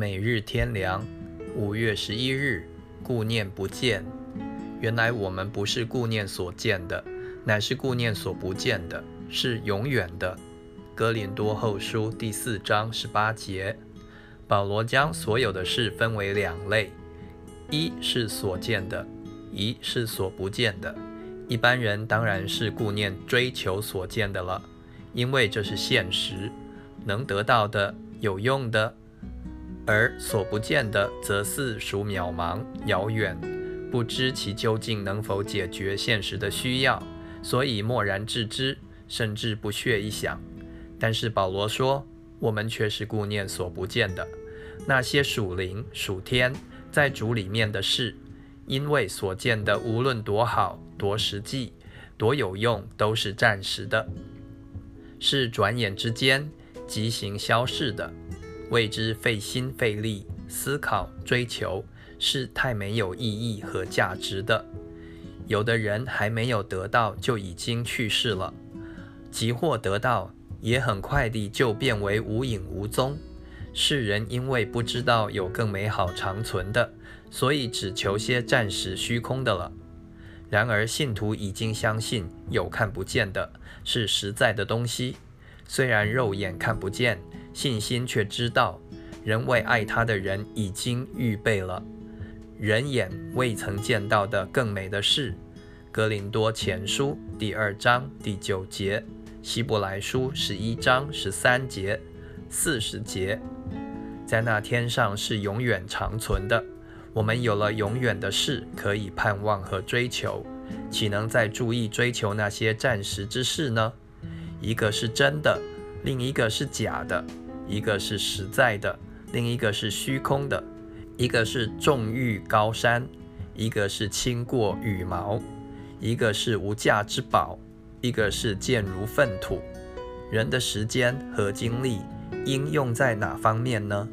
每日天良，五月十一日，顾念不见。原来我们不是顾念所见的，乃是顾念所不见的，是永远的。哥林多后书第四章十八节，保罗将所有的事分为两类：一是所见的，一是所不见的。一般人当然是顾念追求所见的了，因为这是现实，能得到的、有用的。而所不见的，则似属渺茫、遥远，不知其究竟能否解决现实的需要，所以默然置之，甚至不屑一想。但是保罗说，我们却是顾念所不见的，那些属灵、属天，在主里面的事，因为所见的无论多好、多实际、多有用，都是暂时的，是转眼之间即行消逝的。为之费心费力思考追求，是太没有意义和价值的。有的人还没有得到就已经去世了，即或得到，也很快地就变为无影无踪。世人因为不知道有更美好长存的，所以只求些暂时虚空的了。然而信徒已经相信有看不见的，是实在的东西，虽然肉眼看不见。信心却知道，人为爱他的人已经预备了人眼未曾见到的更美的事。格林多前书第二章第九节，希伯来书十一章十三节、四十节，在那天上是永远长存的。我们有了永远的事可以盼望和追求，岂能再注意追求那些暂时之事呢？一个是真的。另一个是假的，一个是实在的，另一个是虚空的；一个是重欲高山，一个是轻过羽毛；一个是无价之宝，一个是贱如粪土。人的时间和精力应用在哪方面呢？